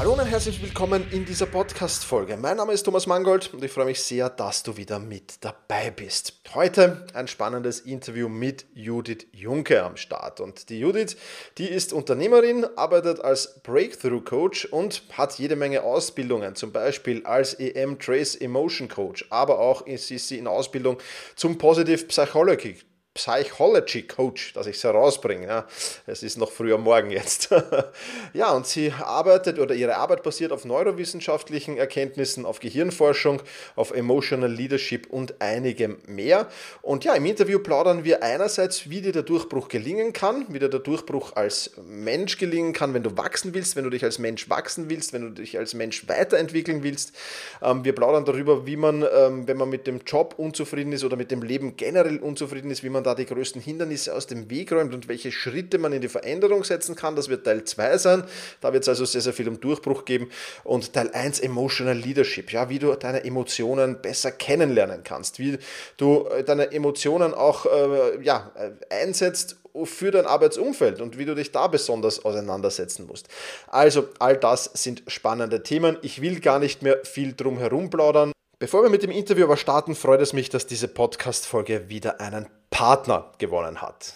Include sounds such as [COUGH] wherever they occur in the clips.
Hallo und herzlich willkommen in dieser Podcast-Folge. Mein Name ist Thomas Mangold und ich freue mich sehr, dass du wieder mit dabei bist. Heute ein spannendes Interview mit Judith Junke am Start. Und die Judith, die ist Unternehmerin, arbeitet als Breakthrough Coach und hat jede Menge Ausbildungen, zum Beispiel als EM Trace Emotion Coach, aber auch ist sie in Ausbildung zum Positive Psychology Psychology Coach, dass ich es herausbringe. Ja. Es ist noch früher Morgen jetzt. [LAUGHS] ja, und sie arbeitet oder ihre Arbeit basiert auf neurowissenschaftlichen Erkenntnissen, auf Gehirnforschung, auf Emotional Leadership und einigem mehr. Und ja, im Interview plaudern wir einerseits, wie dir der Durchbruch gelingen kann, wie dir der Durchbruch als Mensch gelingen kann, wenn du wachsen willst, wenn du dich als Mensch wachsen willst, wenn du dich als Mensch weiterentwickeln willst. Ähm, wir plaudern darüber, wie man, ähm, wenn man mit dem Job unzufrieden ist oder mit dem Leben generell unzufrieden ist, wie man man da die größten Hindernisse aus dem Weg räumt und welche Schritte man in die Veränderung setzen kann. Das wird Teil 2 sein. Da wird es also sehr, sehr viel um Durchbruch geben. Und Teil 1 Emotional Leadership, ja, wie du deine Emotionen besser kennenlernen kannst, wie du äh, deine Emotionen auch äh, ja, äh, einsetzt für dein Arbeitsumfeld und wie du dich da besonders auseinandersetzen musst. Also all das sind spannende Themen. Ich will gar nicht mehr viel drum herum plaudern. Bevor wir mit dem Interview aber starten, freut es mich, dass diese Podcast-Folge wieder einen Partner gewonnen hat.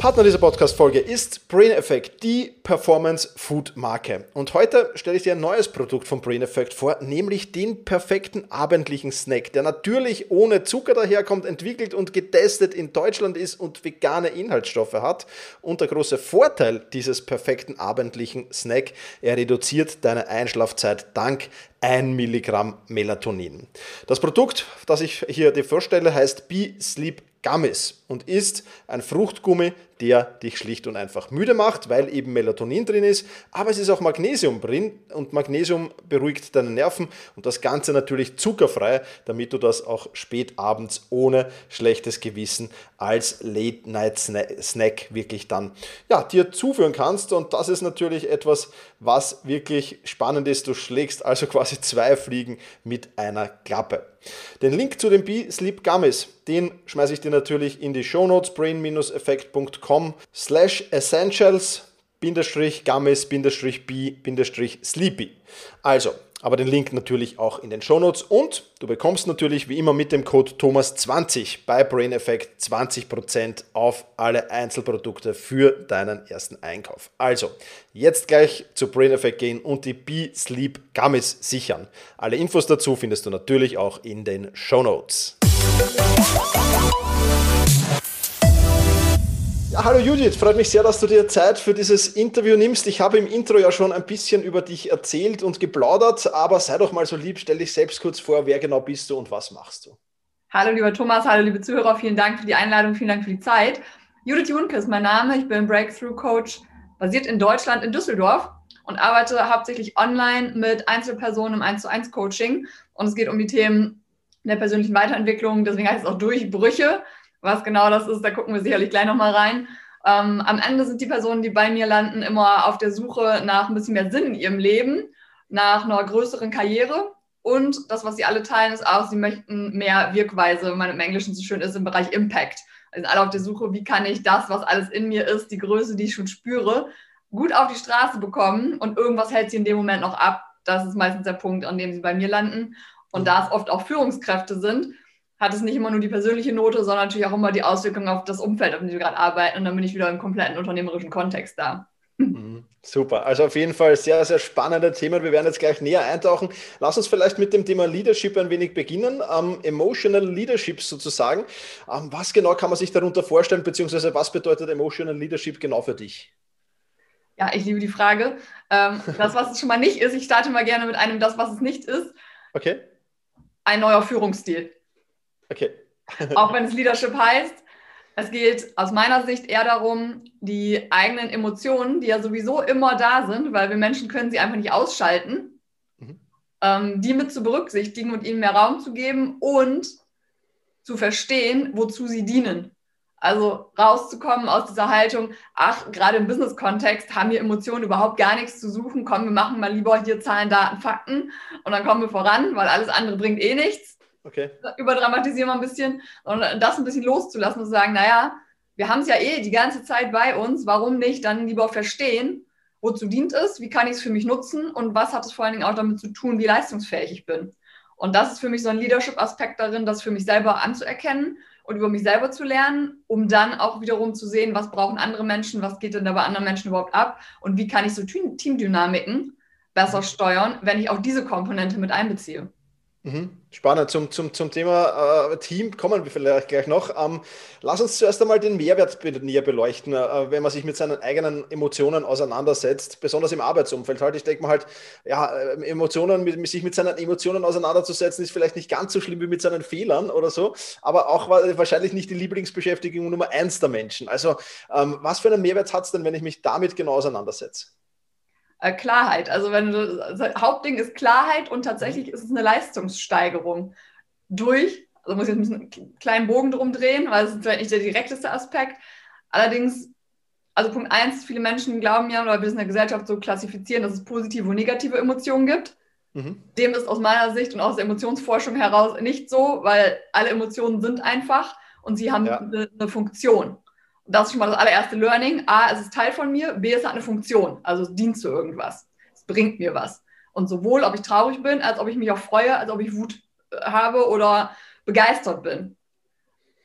Partner dieser Podcast-Folge ist Brain Effect, die Performance-Food-Marke. Und heute stelle ich dir ein neues Produkt von Brain Effect vor, nämlich den perfekten abendlichen Snack, der natürlich ohne Zucker daherkommt, entwickelt und getestet in Deutschland ist und vegane Inhaltsstoffe hat. Und der große Vorteil dieses perfekten abendlichen Snack, er reduziert deine Einschlafzeit dank 1 Milligramm Melatonin. Das Produkt, das ich hier dir vorstelle, heißt Be Sleep Gummies und ist ein Fruchtgummi, der dich schlicht und einfach müde macht, weil eben Melatonin drin ist, aber es ist auch Magnesium drin und Magnesium beruhigt deine Nerven und das Ganze natürlich zuckerfrei, damit du das auch spät abends ohne schlechtes Gewissen als Late-Night-Snack wirklich dann ja, dir zuführen kannst und das ist natürlich etwas, was wirklich spannend ist. Du schlägst also quasi zwei Fliegen mit einer Klappe. Den Link zu den B-Sleep Gummies, den schmeiße ich dir natürlich in die Show Notes brain-effekt.com slash essentials Gummies, B, Sleepy. Also, aber den Link natürlich auch in den Shownotes und du bekommst natürlich wie immer mit dem Code Thomas20 bei Brain Effect 20% auf alle Einzelprodukte für deinen ersten Einkauf. Also, jetzt gleich zu Brain Effect gehen und die Be Sleep Gummies sichern. Alle Infos dazu findest du natürlich auch in den Shownotes. Ja, hallo Judith, freut mich sehr, dass du dir Zeit für dieses Interview nimmst. Ich habe im Intro ja schon ein bisschen über dich erzählt und geplaudert, aber sei doch mal so lieb, stell dich selbst kurz vor, wer genau bist du und was machst du? Hallo lieber Thomas, hallo liebe Zuhörer, vielen Dank für die Einladung, vielen Dank für die Zeit. Judith Junke ist mein Name, ich bin Breakthrough Coach, basiert in Deutschland, in Düsseldorf und arbeite hauptsächlich online mit Einzelpersonen im 1 zu 1 Coaching und es geht um die Themen der persönlichen Weiterentwicklung, deswegen heißt es auch Durchbrüche was genau das ist, da gucken wir sicherlich gleich nochmal rein. Ähm, am Ende sind die Personen, die bei mir landen, immer auf der Suche nach ein bisschen mehr Sinn in ihrem Leben, nach einer größeren Karriere. Und das, was sie alle teilen, ist auch, sie möchten mehr Wirkweise, wenn man im Englischen so schön ist, im Bereich Impact. Also alle auf der Suche, wie kann ich das, was alles in mir ist, die Größe, die ich schon spüre, gut auf die Straße bekommen und irgendwas hält sie in dem Moment noch ab. Das ist meistens der Punkt, an dem sie bei mir landen. Und da es oft auch Führungskräfte sind, hat es nicht immer nur die persönliche Note, sondern natürlich auch immer die Auswirkungen auf das Umfeld, auf dem wir gerade arbeiten. Und dann bin ich wieder im kompletten unternehmerischen Kontext da. Mhm. Super, also auf jeden Fall sehr, sehr spannende Themen. Wir werden jetzt gleich näher eintauchen. Lass uns vielleicht mit dem Thema Leadership ein wenig beginnen. Ähm, Emotional Leadership sozusagen. Ähm, was genau kann man sich darunter vorstellen, beziehungsweise was bedeutet Emotional Leadership genau für dich? Ja, ich liebe die Frage. Ähm, das, was es schon mal nicht ist, ich starte mal gerne mit einem, das, was es nicht ist. Okay. Ein neuer Führungsstil. Okay. [LAUGHS] Auch wenn es Leadership heißt. Es geht aus meiner Sicht eher darum, die eigenen Emotionen, die ja sowieso immer da sind, weil wir Menschen können sie einfach nicht ausschalten, mhm. ähm, die mit zu berücksichtigen und ihnen mehr Raum zu geben und zu verstehen, wozu sie dienen. Also rauszukommen aus dieser Haltung, ach, gerade im Business-Kontext haben wir Emotionen überhaupt gar nichts zu suchen. Komm, wir machen mal lieber hier Zahlen, Daten, Fakten und dann kommen wir voran, weil alles andere bringt eh nichts. Okay. Überdramatisieren wir ein bisschen und das ein bisschen loszulassen und zu sagen, naja, wir haben es ja eh die ganze Zeit bei uns, warum nicht dann lieber verstehen, wozu dient es, wie kann ich es für mich nutzen und was hat es vor allen Dingen auch damit zu tun, wie leistungsfähig ich bin. Und das ist für mich so ein Leadership-Aspekt darin, das für mich selber anzuerkennen und über mich selber zu lernen, um dann auch wiederum zu sehen, was brauchen andere Menschen, was geht denn da bei anderen Menschen überhaupt ab und wie kann ich so Teamdynamiken besser steuern, wenn ich auch diese Komponente mit einbeziehe. Mhm. Spannend. Zum, zum, zum Thema äh, Team kommen wir vielleicht gleich noch. Ähm, lass uns zuerst einmal den Mehrwert näher beleuchten, äh, wenn man sich mit seinen eigenen Emotionen auseinandersetzt, besonders im Arbeitsumfeld halt. Ich denke mal halt, ja, äh, Emotionen, mit, sich mit seinen Emotionen auseinanderzusetzen, ist vielleicht nicht ganz so schlimm wie mit seinen Fehlern oder so, aber auch wahrscheinlich nicht die Lieblingsbeschäftigung Nummer eins der Menschen. Also, ähm, was für einen Mehrwert hat es denn, wenn ich mich damit genau auseinandersetze? Äh, Klarheit. Also wenn du, also Hauptding ist Klarheit und tatsächlich ist es eine Leistungssteigerung durch, also muss ich jetzt einen kleinen Bogen drum drehen, weil es ist vielleicht nicht der direkteste Aspekt. Allerdings, also Punkt eins, viele Menschen glauben ja, oder wir sind in der Gesellschaft so klassifizieren, dass es positive und negative Emotionen gibt. Mhm. Dem ist aus meiner Sicht und aus der Emotionsforschung heraus nicht so, weil alle Emotionen sind einfach und sie haben ja. eine, eine Funktion das ist schon mal das allererste Learning. A, es ist Teil von mir. B, es hat eine Funktion. Also es dient zu irgendwas. Es bringt mir was. Und sowohl, ob ich traurig bin, als ob ich mich auch freue, als ob ich Wut äh, habe oder begeistert bin.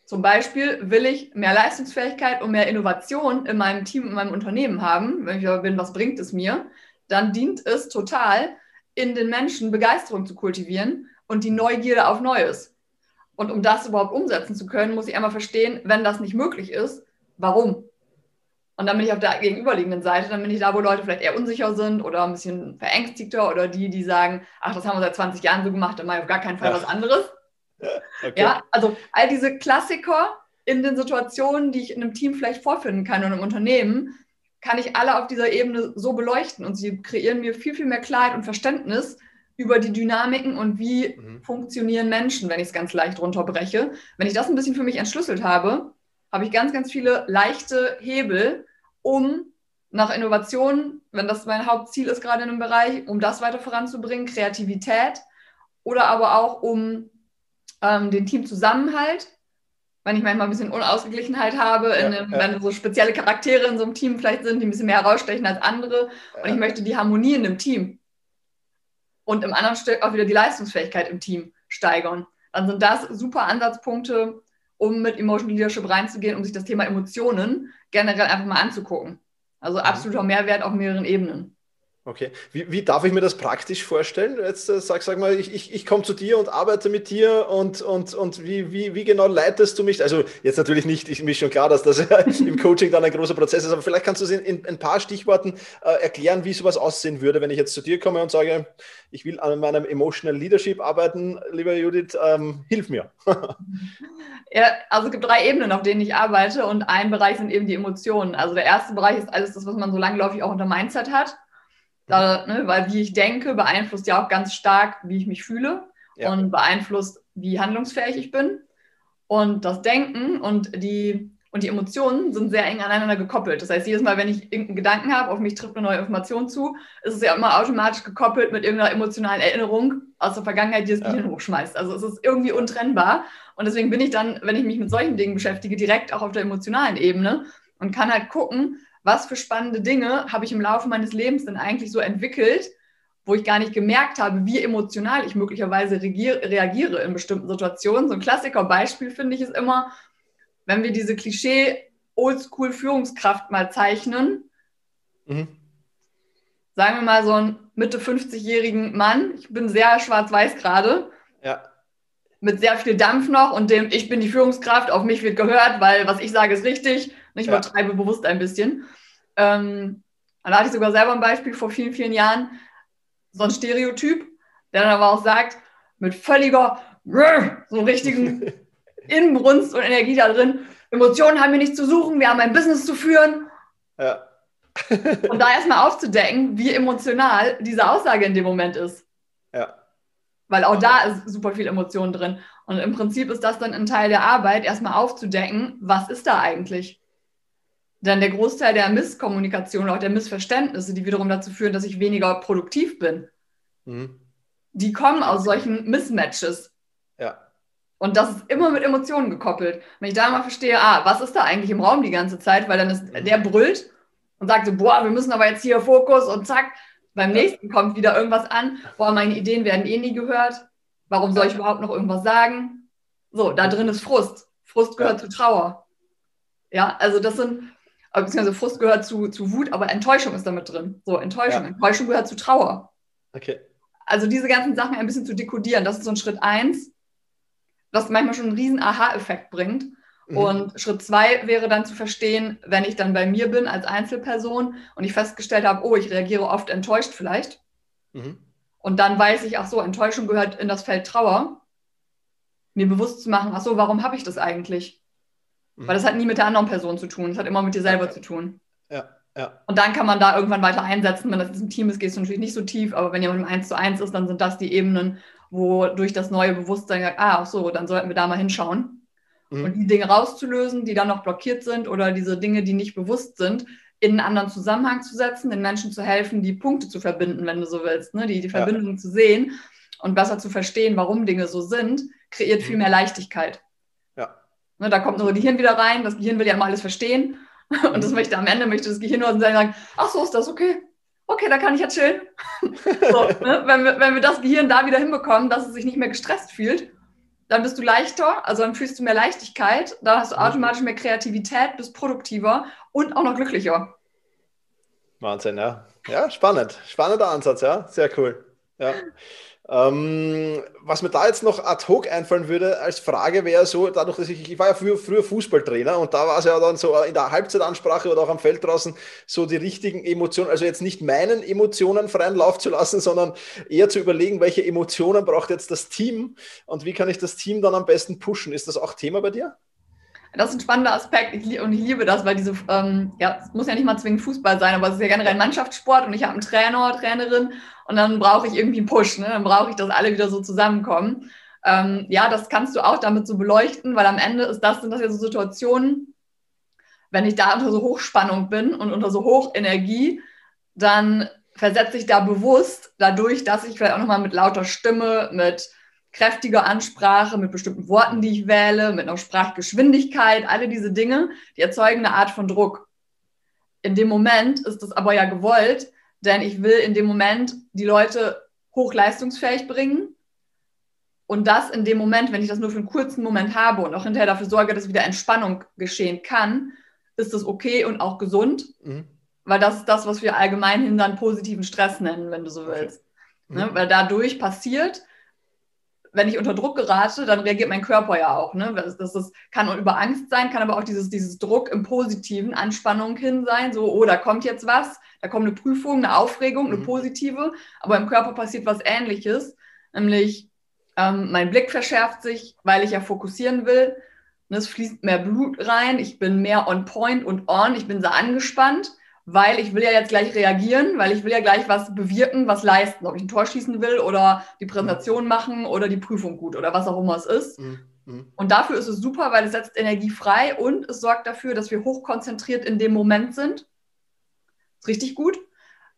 Zum Beispiel will ich mehr Leistungsfähigkeit und mehr Innovation in meinem Team, in meinem Unternehmen haben. Wenn ich aber bin, was bringt es mir? Dann dient es total, in den Menschen Begeisterung zu kultivieren und die Neugierde auf Neues. Und um das überhaupt umsetzen zu können, muss ich einmal verstehen, wenn das nicht möglich ist, warum? Und dann bin ich auf der gegenüberliegenden Seite, dann bin ich da, wo Leute vielleicht eher unsicher sind oder ein bisschen verängstigter oder die, die sagen, ach, das haben wir seit 20 Jahren so gemacht, dann mache ich auf gar keinen Fall ja. was anderes. [LAUGHS] Okay. Ja, also all diese Klassiker in den Situationen, die ich in einem Team vielleicht vorfinden kann und im Unternehmen, kann ich alle auf dieser Ebene so beleuchten und sie kreieren mir viel, viel mehr Klarheit und Verständnis über die Dynamiken und wie mhm. funktionieren Menschen, wenn ich es ganz leicht runterbreche. Wenn ich das ein bisschen für mich entschlüsselt habe, habe ich ganz, ganz viele leichte Hebel, um nach Innovation, wenn das mein Hauptziel ist gerade in einem Bereich, um das weiter voranzubringen, Kreativität oder aber auch um ähm, den Teamzusammenhalt, wenn ich manchmal ein bisschen Unausgeglichenheit habe, ja, einem, ja. wenn so spezielle Charaktere in so einem Team vielleicht sind, die ein bisschen mehr herausstechen als andere und ich möchte die Harmonie in einem Team und im anderen Stück auch wieder die Leistungsfähigkeit im Team steigern. Dann sind das super Ansatzpunkte, um mit Emotion Leadership reinzugehen, um sich das Thema Emotionen generell einfach mal anzugucken. Also mhm. absoluter Mehrwert auf mehreren Ebenen. Okay. Wie, wie, darf ich mir das praktisch vorstellen? Jetzt äh, sag, sag mal, ich, ich, ich komme zu dir und arbeite mit dir und, und, und wie, wie, wie genau leitest du mich? Also jetzt natürlich nicht, ich, mir schon klar, dass das [LAUGHS] im Coaching dann ein großer Prozess ist, aber vielleicht kannst du es in, in ein paar Stichworten äh, erklären, wie sowas aussehen würde, wenn ich jetzt zu dir komme und sage, ich will an meinem Emotional Leadership arbeiten, lieber Judith, ähm, hilf mir. [LAUGHS] ja, also es gibt drei Ebenen, auf denen ich arbeite und ein Bereich sind eben die Emotionen. Also der erste Bereich ist alles das, was man so langläufig auch unter Mindset hat. Da, ne, weil wie ich denke, beeinflusst ja auch ganz stark, wie ich mich fühle ja. und beeinflusst, wie handlungsfähig ich bin. Und das Denken und die, und die Emotionen sind sehr eng aneinander gekoppelt. Das heißt, jedes Mal, wenn ich irgendeinen Gedanken habe, auf mich trifft eine neue Information zu, ist es ja immer automatisch gekoppelt mit irgendeiner emotionalen Erinnerung aus der Vergangenheit, die das ja. Gehirn hochschmeißt. Also es ist irgendwie untrennbar. Und deswegen bin ich dann, wenn ich mich mit solchen Dingen beschäftige, direkt auch auf der emotionalen Ebene und kann halt gucken, was für spannende Dinge habe ich im Laufe meines Lebens denn eigentlich so entwicklt, wo ich gar nicht gemerkt habe, wie emotional ich möglicherweise reagiere in bestimmten Situationen. So ein Klassiker-Beispiel finde ich ist immer, wenn wir diese Klischee Oldschool-Führungskraft mal zeichnen. Mhm. Sagen wir mal so einen Mitte 50-jährigen Mann. Ich bin sehr schwarz-weiß gerade. Ja. Mit sehr viel Dampf noch und dem, ich bin die Führungskraft, auf mich wird gehört, weil was ich sage ist richtig. Ich ja. übertreibe bewusst ein bisschen. Ähm, da hatte ich sogar selber ein Beispiel vor vielen, vielen Jahren. So ein Stereotyp, der dann aber auch sagt, mit völliger, so richtigen [LAUGHS] Inbrunst und Energie da drin, Emotionen haben wir nicht zu suchen, wir haben ein Business zu führen. Ja. [LAUGHS] und da erstmal aufzudecken, wie emotional diese Aussage in dem Moment ist. Ja. Weil auch da ist super viel Emotion drin. Und im Prinzip ist das dann ein Teil der Arbeit, erstmal aufzudecken, was ist da eigentlich? Dann der Großteil der Misskommunikation, auch der Missverständnisse, die wiederum dazu führen, dass ich weniger produktiv bin, mhm. die kommen aus solchen Mismatches. Ja. Und das ist immer mit Emotionen gekoppelt. Wenn ich da mal verstehe, ah, was ist da eigentlich im Raum die ganze Zeit, weil dann ist mhm. der brüllt und sagt so, boah, wir müssen aber jetzt hier Fokus und zack, beim ja. nächsten kommt wieder irgendwas an, boah, meine Ideen werden eh nie gehört, warum soll ich überhaupt noch irgendwas sagen? So, da drin ist Frust. Frust gehört ja. zu Trauer. Ja, also das sind beziehungsweise Frust gehört zu, zu Wut, aber Enttäuschung ist damit drin. So, Enttäuschung. Ja. Enttäuschung gehört zu Trauer. Okay. Also diese ganzen Sachen ein bisschen zu dekodieren, das ist so ein Schritt eins, was manchmal schon einen riesen Aha-Effekt bringt. Mhm. Und Schritt zwei wäre dann zu verstehen, wenn ich dann bei mir bin als Einzelperson und ich festgestellt habe, oh, ich reagiere oft enttäuscht vielleicht. Mhm. Und dann weiß ich, ach so, Enttäuschung gehört in das Feld Trauer. Mir bewusst zu machen, ach so, warum habe ich das eigentlich? Weil das hat nie mit der anderen Person zu tun. Das hat immer mit dir selber zu tun. Ja, ja. Und dann kann man da irgendwann weiter einsetzen. Wenn das im Team ist, gehst du natürlich nicht so tief. Aber wenn jemand im 1 zu 1 ist, dann sind das die Ebenen, wo durch das neue Bewusstsein sagt, ah, ach so, dann sollten wir da mal hinschauen. Mhm. Und die Dinge rauszulösen, die dann noch blockiert sind oder diese Dinge, die nicht bewusst sind, in einen anderen Zusammenhang zu setzen, den Menschen zu helfen, die Punkte zu verbinden, wenn du so willst, ne? die, die Verbindung ja. zu sehen und besser zu verstehen, warum Dinge so sind, kreiert viel mhm. mehr Leichtigkeit. Ne, da kommt nur das Gehirn wieder rein. Das Gehirn will ja immer alles verstehen. [LAUGHS] Und das mhm. möchte am Ende möchte das Gehirn nur sagen, ach so ist das, okay. Okay, da kann ich ja chillen. [LAUGHS] so, ne? wenn, wir, wenn wir das Gehirn da wieder hinbekommen, dass es sich nicht mehr gestresst fühlt, dann bist du leichter, also dann fühlst du mehr Leichtigkeit, dann hast du mhm. automatisch mehr Kreativität, bist produktiver und auch noch glücklicher. Wahnsinn, ja. Ja, spannend. Spannender Ansatz, ja. Sehr cool. Ja. Ähm, was mir da jetzt noch ad hoc einfallen würde als Frage wäre so, dadurch, dass ich, ich war ja früher, früher Fußballtrainer und da war es ja dann so in der Halbzeitansprache oder auch am Feld draußen so die richtigen Emotionen, also jetzt nicht meinen Emotionen freien Lauf zu lassen, sondern eher zu überlegen, welche Emotionen braucht jetzt das Team und wie kann ich das Team dann am besten pushen. Ist das auch Thema bei dir? Das ist ein spannender Aspekt ich, und ich liebe das, weil diese, ähm, ja, es muss ja nicht mal zwingend Fußball sein, aber es ist ja generell ein Mannschaftssport und ich habe einen Trainer, Trainerin und dann brauche ich irgendwie einen Push, ne? dann brauche ich, dass alle wieder so zusammenkommen. Ähm, ja, das kannst du auch damit so beleuchten, weil am Ende ist das, sind das ja so Situationen, wenn ich da unter so Hochspannung bin und unter so Hochenergie, dann versetze ich da bewusst dadurch, dass ich vielleicht auch nochmal mit lauter Stimme, mit kräftiger Ansprache, mit bestimmten Worten, die ich wähle, mit einer Sprachgeschwindigkeit, alle diese Dinge, die erzeugen eine Art von Druck. In dem Moment ist das aber ja gewollt, denn ich will in dem Moment die Leute hochleistungsfähig bringen. Und das in dem Moment, wenn ich das nur für einen kurzen Moment habe und auch hinterher dafür sorge, dass wieder Entspannung geschehen kann, ist das okay und auch gesund. Mhm. Weil das ist das, was wir allgemein hin dann positiven Stress nennen, wenn du so willst. Okay. Ne? Mhm. Weil dadurch passiert, wenn ich unter Druck gerate, dann reagiert mein Körper ja auch. Ne? Das, das, das kann über Angst sein, kann aber auch dieses, dieses Druck im Positiven, Anspannung hin sein, so, oh, da kommt jetzt was, da kommt eine Prüfung, eine Aufregung, eine mhm. positive, aber im Körper passiert was Ähnliches, nämlich ähm, mein Blick verschärft sich, weil ich ja fokussieren will. Und es fließt mehr Blut rein, ich bin mehr on point und on, ich bin sehr angespannt weil ich will ja jetzt gleich reagieren, weil ich will ja gleich was bewirken, was leisten, ob ich ein Tor schießen will oder die Präsentation mhm. machen oder die Prüfung gut oder was auch immer es ist. Mhm. mhm. Und dafür ist es super, weil es setzt Energie frei und es sorgt dafür, dass wir hochkonzentriert in dem Moment sind. Ist richtig gut.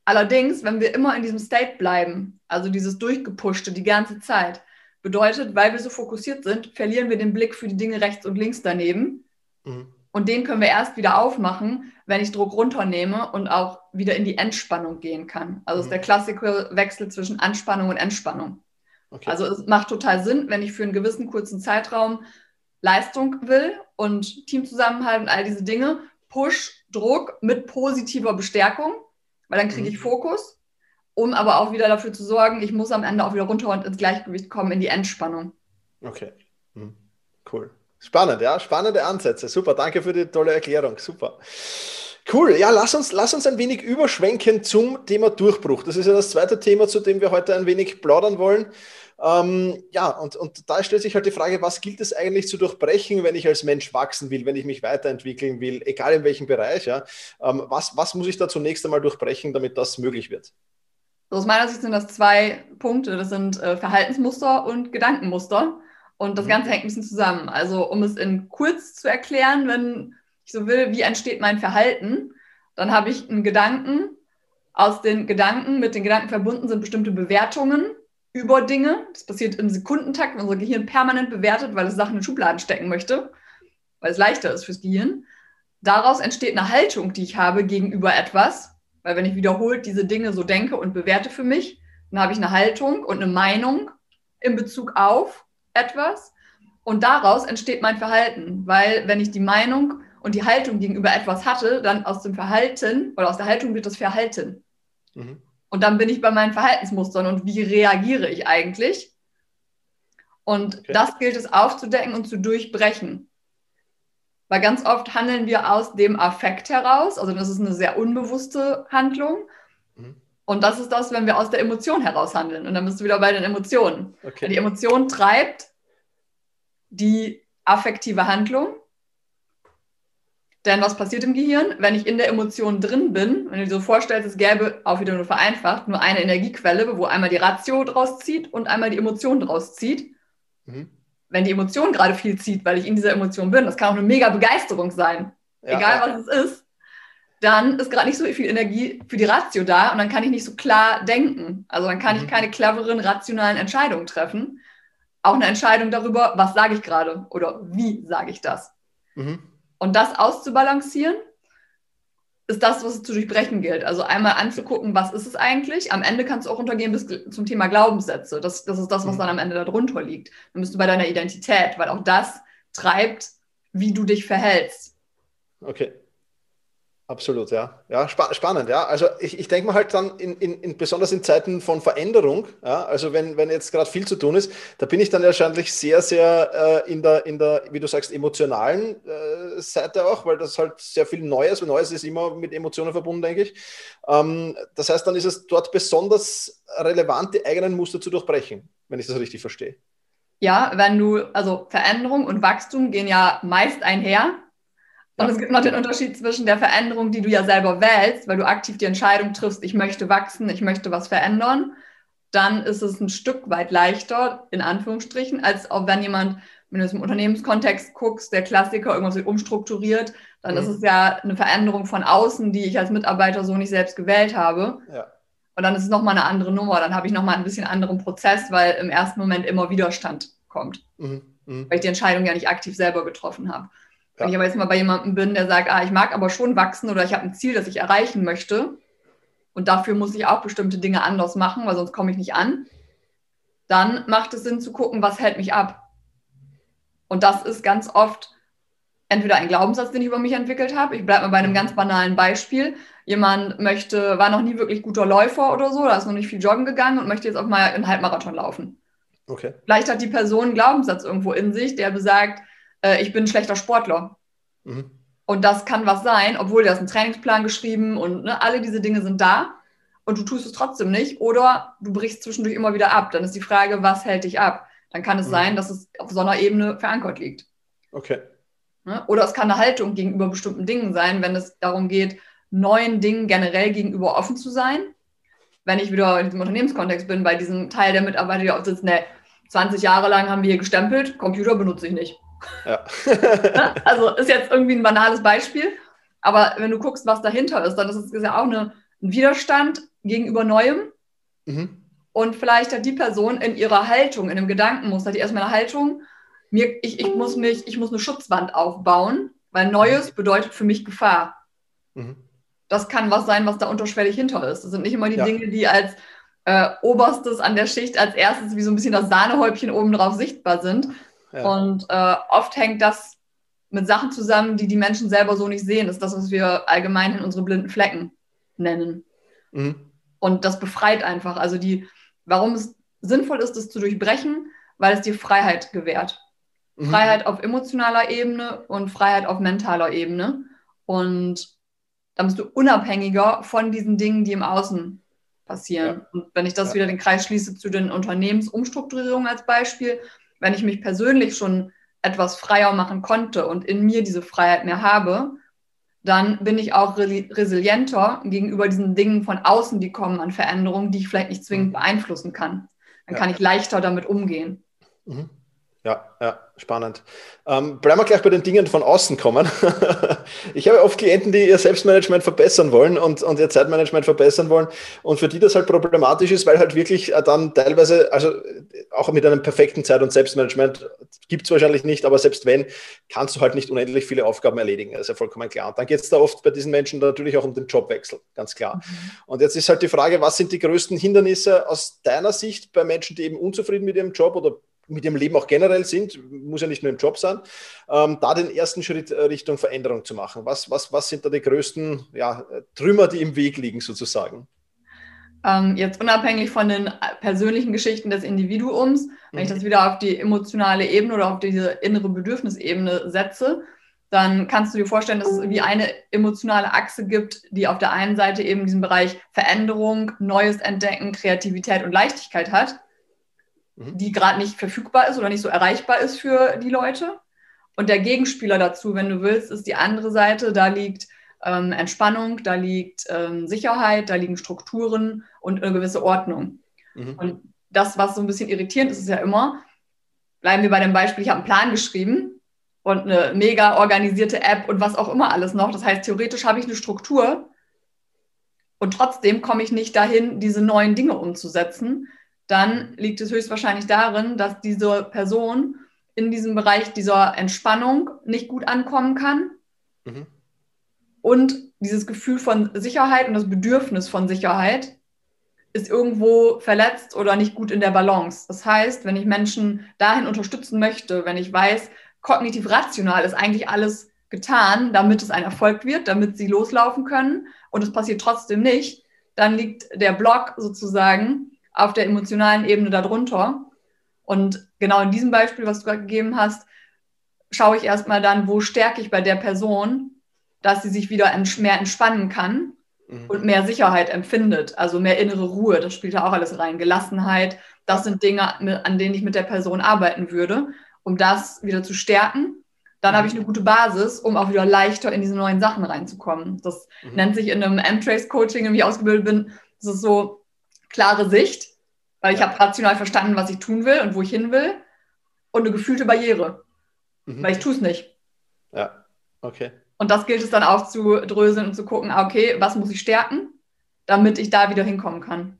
Allerdings, wenn wir immer in diesem State bleiben, also dieses durchgepushte die ganze Zeit, bedeutet, weil wir so fokussiert sind, verlieren wir den Blick für die Dinge rechts und links daneben. Mhm. Und den können wir erst wieder aufmachen, wenn ich Druck runternehme und auch wieder in die Entspannung gehen kann. Also mhm. ist der klassische Wechsel zwischen Anspannung und Entspannung. Okay. Also es macht total Sinn, wenn ich für einen gewissen kurzen Zeitraum Leistung will und Teamzusammenhalt und all diese Dinge, Push, Druck mit positiver Bestärkung, weil dann kriege mhm. ich Fokus, um aber auch wieder dafür zu sorgen, ich muss am Ende auch wieder runter und ins Gleichgewicht kommen, in die Entspannung. Okay, mhm. cool. Spannend, ja, spannende Ansätze. Super, danke für die tolle Erklärung. Super. Cool, ja, lass uns, lass uns ein wenig überschwenken zum Thema Durchbruch. Das ist ja das zweite Thema, zu dem wir heute ein wenig plaudern wollen. Ähm, ja, und, und da stellt sich halt die Frage, was gilt es eigentlich zu durchbrechen, wenn ich als Mensch wachsen will, wenn ich mich weiterentwickeln will, egal in welchem Bereich. Ja? Ähm, was, was muss ich da zunächst einmal durchbrechen, damit das möglich wird? Aus meiner Sicht sind das zwei Punkte. Das sind äh, Verhaltensmuster und Gedankenmuster. Und das mhm. Ganze hängt ein bisschen zusammen. Also, um es in kurz zu erklären, wenn ich so will, wie entsteht mein Verhalten, dann habe ich einen Gedanken. Aus den Gedanken, mit den Gedanken verbunden sind bestimmte Bewertungen über Dinge. Das passiert im Sekundentakt, wenn unser Gehirn permanent bewertet, weil es Sachen in Schubladen stecken möchte, weil es leichter ist fürs Gehirn. Daraus entsteht eine Haltung, die ich habe gegenüber etwas, weil wenn ich wiederholt diese Dinge so denke und bewerte für mich, dann habe ich eine Haltung und eine Meinung in Bezug auf etwas und daraus entsteht mein Verhalten, weil wenn ich die Meinung und die Haltung gegenüber etwas hatte, dann aus dem Verhalten oder aus der Haltung wird das Verhalten. Mhm. Und dann bin ich bei meinen Verhaltensmustern und wie reagiere ich eigentlich? Und okay. das gilt es aufzudecken und zu durchbrechen. Weil ganz oft handeln wir aus dem Affekt heraus, also das ist eine sehr unbewusste Handlung. Und das ist das, wenn wir aus der Emotion heraus handeln. Und dann bist du wieder bei den Emotionen. Okay. Die Emotion treibt die affektive Handlung. Denn was passiert im Gehirn, wenn ich in der Emotion drin bin, wenn du dir so vorstellst, es gäbe, auch wieder nur vereinfacht, nur eine Energiequelle, wo einmal die Ratio draus zieht und einmal die Emotion draus zieht. Mhm. Wenn die Emotion gerade viel zieht, weil ich in dieser Emotion bin, das kann auch eine mega Begeisterung sein. Ja, egal ja. was es ist dann ist gerade nicht so viel Energie für die Ratio da und dann kann ich nicht so klar denken. Also dann kann mhm. ich keine cleveren, rationalen Entscheidungen treffen. Auch eine Entscheidung darüber, was sage ich gerade oder wie sage ich das. Mhm. Und das auszubalancieren, ist das, was es zu durchbrechen gilt. Also einmal anzugucken, was ist es eigentlich. Am Ende kannst du auch untergehen bis zum Thema Glaubenssätze. Das, das ist das, was mhm. dann am Ende darunter liegt. Dann bist du bei deiner Identität, weil auch das treibt, wie du dich verhältst. Okay. Absolut, ja. Ja, spa spannend, ja. Also ich, ich denke mal halt dann, in, in, in, besonders in Zeiten von Veränderung, ja, also wenn, wenn jetzt gerade viel zu tun ist, da bin ich dann wahrscheinlich sehr, sehr äh, in, der, in der, wie du sagst, emotionalen äh, Seite auch, weil das halt sehr viel Neues, und Neues ist immer mit Emotionen verbunden, denke ich. Ähm, das heißt, dann ist es dort besonders relevant, die eigenen Muster zu durchbrechen, wenn ich das richtig verstehe. Ja, wenn du, also Veränderung und Wachstum gehen ja meist einher. Und es gibt noch den Unterschied zwischen der Veränderung, die du ja selber wählst, weil du aktiv die Entscheidung triffst, ich möchte wachsen, ich möchte was verändern. Dann ist es ein Stück weit leichter, in Anführungsstrichen, als auch wenn jemand, wenn du es im Unternehmenskontext guckst, der Klassiker irgendwas umstrukturiert, dann mhm. ist es ja eine Veränderung von außen, die ich als Mitarbeiter so nicht selbst gewählt habe. Ja. Und dann ist es nochmal eine andere Nummer. Dann habe ich nochmal ein bisschen anderen Prozess, weil im ersten Moment immer Widerstand kommt. Mhm. Mhm. Weil ich die Entscheidung ja nicht aktiv selber getroffen habe. Wenn ich aber jetzt mal bei jemandem bin, der sagt, ah, ich mag aber schon wachsen oder ich habe ein Ziel, das ich erreichen möchte und dafür muss ich auch bestimmte Dinge anders machen, weil sonst komme ich nicht an, dann macht es Sinn zu gucken, was hält mich ab. Und das ist ganz oft entweder ein Glaubenssatz, den ich über mich entwickelt habe. Ich bleibe mal bei einem ganz banalen Beispiel. Jemand möchte, war noch nie wirklich guter Läufer oder so, da ist noch nicht viel joggen gegangen und möchte jetzt auch mal einen Halbmarathon laufen. Okay. Vielleicht hat die Person einen Glaubenssatz irgendwo in sich, der besagt, äh, ich bin ein schlechter Sportler. Mhm. Und das kann was sein, obwohl du hast einen Trainingsplan geschrieben und ne, alle diese Dinge sind da und du tust es trotzdem nicht oder du brichst zwischendurch immer wieder ab. Dann ist die Frage, was hält dich ab? Dann kann es mhm. sein, dass es auf so einer Ebene verankert liegt. Okay. Ne? Oder es kann eine Haltung gegenüber bestimmten Dingen sein, wenn es darum geht, neuen Dingen generell gegenüber offen zu sein. Wenn ich wieder in diesem Unternehmenskontext bin, bei diesem Teil der Mitarbeiter, die oft sitzen, ne, 20 Jahre lang haben wir hier gestempelt, Computer benutze ich nicht. Ja. [LAUGHS] also ist jetzt irgendwie ein banales Beispiel, aber wenn du guckst, was dahinter ist, dann ist es ja auch eine, ein Widerstand gegenüber Neuem. Mhm. Und vielleicht hat die Person in ihrer Haltung, in einem Gedankenmuster, die erstmal eine Haltung, mir, ich, ich, muss mich, ich muss eine Schutzwand aufbauen, weil Neues bedeutet für mich Gefahr. Mhm. Das kann was sein, was da unterschwellig hinter ist. Das sind nicht immer die ja. Dinge, die als äh, oberstes an der Schicht als erstes wie so ein bisschen das Sahnehäubchen obendrauf sichtbar sind, ja. Und äh, oft hängt das mit Sachen zusammen, die die Menschen selber so nicht sehen. Das ist das, was wir allgemein in unsere blinden Flecken nennen. Mhm. Und das befreit einfach. Also die, warum es sinnvoll ist, das zu durchbrechen, weil es dir Freiheit gewährt. Mhm. Freiheit auf emotionaler Ebene und Freiheit auf mentaler Ebene. Und dann bist du unabhängiger von diesen Dingen, die im Außen passieren. Ja. Und wenn ich das ja. wieder den Kreis schließe zu den Unternehmensumstrukturierungen als Beispiel, wenn ich mich persönlich schon etwas freier machen konnte und in mir diese Freiheit mehr habe, dann bin ich auch resilienter gegenüber diesen Dingen von außen, die kommen an Veränderungen, die ich vielleicht nicht zwingend mhm. beeinflussen kann. Dann ja. kann ich leichter damit umgehen. Mhm. Ja, ja, spannend. Ähm, bleiben wir gleich bei den Dingen von außen kommen. [LAUGHS] ich habe oft Klienten, die ihr Selbstmanagement verbessern wollen und, und ihr Zeitmanagement verbessern wollen und für die das halt problematisch ist, weil halt wirklich äh, dann teilweise, also auch mit einem perfekten Zeit- und Selbstmanagement gibt es wahrscheinlich nicht, aber selbst wenn, kannst du halt nicht unendlich viele Aufgaben erledigen. Das ist ja vollkommen klar. Und dann geht es da oft bei diesen Menschen natürlich auch um den Jobwechsel, ganz klar. Mhm. Und jetzt ist halt die Frage, was sind die größten Hindernisse aus deiner Sicht bei Menschen, die eben unzufrieden mit ihrem Job oder mit ihrem Leben auch generell sind, muss ja nicht nur im Job sein, ähm, da den ersten Schritt äh, Richtung Veränderung zu machen. Was, was, was sind da die größten ja, Trümmer, die im Weg liegen sozusagen? Ähm, jetzt unabhängig von den persönlichen Geschichten des Individuums, wenn mhm. ich das wieder auf die emotionale Ebene oder auf diese innere Bedürfnisebene setze, dann kannst du dir vorstellen, dass es wie eine emotionale Achse gibt, die auf der einen Seite eben diesen Bereich Veränderung, Neues entdecken, Kreativität und Leichtigkeit hat Mhm. die gerade nicht verfügbar ist oder nicht so erreichbar ist für die Leute. Und der Gegenspieler dazu, wenn du willst, ist die andere Seite. Da liegt ähm, Entspannung, da liegt ähm, Sicherheit, da liegen Strukturen und eine gewisse Ordnung. Mhm. Und das, was so ein bisschen irritierend ist, ist ja immer, bleiben wir bei dem Beispiel, ich habe einen Plan geschrieben und eine mega organisierte App und was auch immer alles noch. Das heißt, theoretisch habe ich eine Struktur und trotzdem komme ich nicht dahin, diese neuen Dinge umzusetzen, dann liegt es höchstwahrscheinlich darin, dass diese Person in diesem Bereich dieser Entspannung nicht gut ankommen kann. Mhm. Und dieses Gefühl von Sicherheit und das Bedürfnis von Sicherheit ist irgendwo verletzt oder nicht gut in der Balance. Das heißt, wenn ich Menschen dahin unterstützen möchte, wenn ich weiß, kognitiv rational ist eigentlich alles getan, damit es ein Erfolg wird, damit sie loslaufen können und es passiert trotzdem nicht, dann liegt der Block sozusagen auf der emotionalen Ebene darunter. Und genau in diesem Beispiel, was du gerade gegeben hast, schaue ich erstmal dann, wo stärke ich bei der Person, dass sie sich wieder mehr entspannen kann mhm. und mehr Sicherheit empfindet, also mehr innere Ruhe. Das spielt da auch alles rein. Gelassenheit, das sind Dinge, an denen ich mit der Person arbeiten würde, um das wieder zu stärken. Dann mhm. habe ich eine gute Basis, um auch wieder leichter in diese neuen Sachen reinzukommen. Das mhm. nennt sich in einem M-Trace-Coaching, in dem ich ausgebildet bin, das ist so, klare Sicht, weil ich habe rational verstanden, was ich tun will und wo ich hin will und eine gefühlte Barriere, mhm. weil ich tue es nicht. Ja, okay. Und das gilt es dann aufzudröseln und zu gucken, ah, okay, was muss ich stärken, damit ich da wieder hinkommen kann.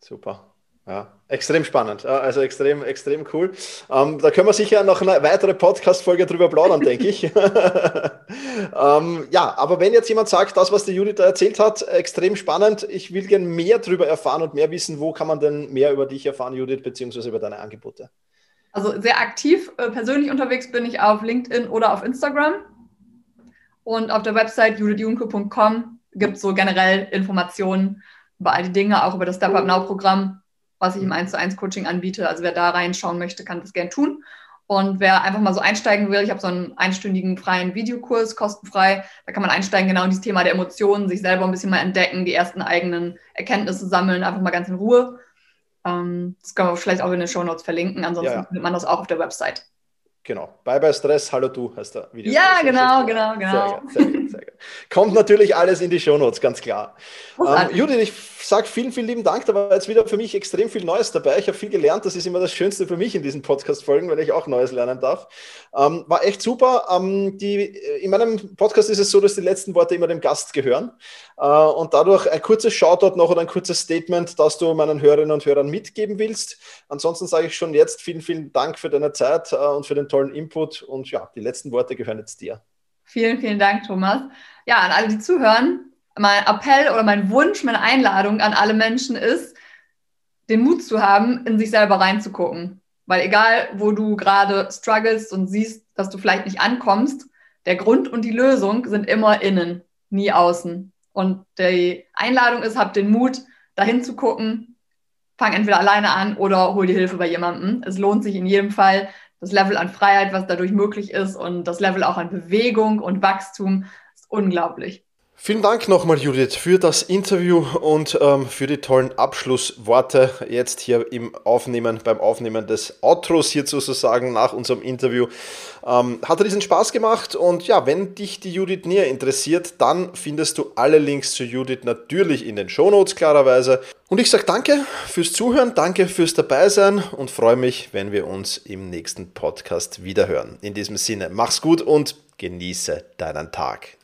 Super. Ja, extrem spannend, also extrem, extrem cool. Ähm, da können wir sicher noch eine weitere Podcast-Folge drüber plaudern, denke ich. [LAUGHS] ähm, ja, aber wenn jetzt jemand sagt, das, was die Judith da erzählt hat, extrem spannend, ich will gerne mehr darüber erfahren und mehr wissen, wo kann man denn mehr über dich erfahren, Judith, beziehungsweise über deine Angebote? Also sehr aktiv äh, persönlich unterwegs bin ich auf LinkedIn oder auf Instagram. Und auf der Website judithjunke.com gibt es so generell Informationen über all die Dinge, auch über das Step Up Now Programm was ich im 1 zu 1 Coaching anbiete. Also wer da reinschauen möchte, kann das gerne tun. Und wer einfach mal so einsteigen will, ich habe so einen einstündigen freien Videokurs, kostenfrei. Da kann man einsteigen, genau in dieses Thema der Emotionen, sich selber ein bisschen mal entdecken, die ersten eigenen Erkenntnisse sammeln, einfach mal ganz in Ruhe. Ähm, das können wir vielleicht auch in den Show Notes verlinken. Ansonsten ja, ja. findet man das auch auf der Website. Genau. Bye bye Stress, hallo du heißt der Video. Ja, genau, genau, genau. Sehr, sehr, sehr, sehr, Kommt natürlich alles in die Shownotes, ganz klar. Ähm, Judith, ich sage vielen, vielen lieben Dank. Da war jetzt wieder für mich extrem viel Neues dabei. Ich habe viel gelernt. Das ist immer das Schönste für mich in diesen Podcast-Folgen, weil ich auch Neues lernen darf. Ähm, war echt super. Ähm, die, in meinem Podcast ist es so, dass die letzten Worte immer dem Gast gehören. Äh, und dadurch ein kurzes Shoutout noch oder ein kurzes Statement, das du meinen Hörerinnen und Hörern mitgeben willst. Ansonsten sage ich schon jetzt vielen, vielen Dank für deine Zeit äh, und für den tollen Input. Und ja, die letzten Worte gehören jetzt dir. Vielen, vielen Dank, Thomas. Ja, an alle, die zuhören, mein Appell oder mein Wunsch, meine Einladung an alle Menschen ist, den Mut zu haben, in sich selber reinzugucken. Weil egal, wo du gerade struggles und siehst, dass du vielleicht nicht ankommst, der Grund und die Lösung sind immer innen, nie außen. Und die Einladung ist, hab den Mut, dahin zu gucken, fang entweder alleine an oder hol dir Hilfe bei jemandem. Es lohnt sich in jedem Fall. Das Level an Freiheit, was dadurch möglich ist und das Level auch an Bewegung und Wachstum ist unglaublich. Vielen Dank nochmal, Judith, für das Interview und ähm, für die tollen Abschlussworte jetzt hier im Aufnehmen, beim Aufnehmen des Outros hier sozusagen nach unserem Interview. Ähm, hat riesen Spaß gemacht und ja, wenn dich die Judith näher interessiert, dann findest du alle Links zu Judith natürlich in den Shownotes klarerweise. Und ich sage danke fürs Zuhören, danke fürs Dabeisein und freue mich, wenn wir uns im nächsten Podcast wiederhören. In diesem Sinne, mach's gut und genieße deinen Tag.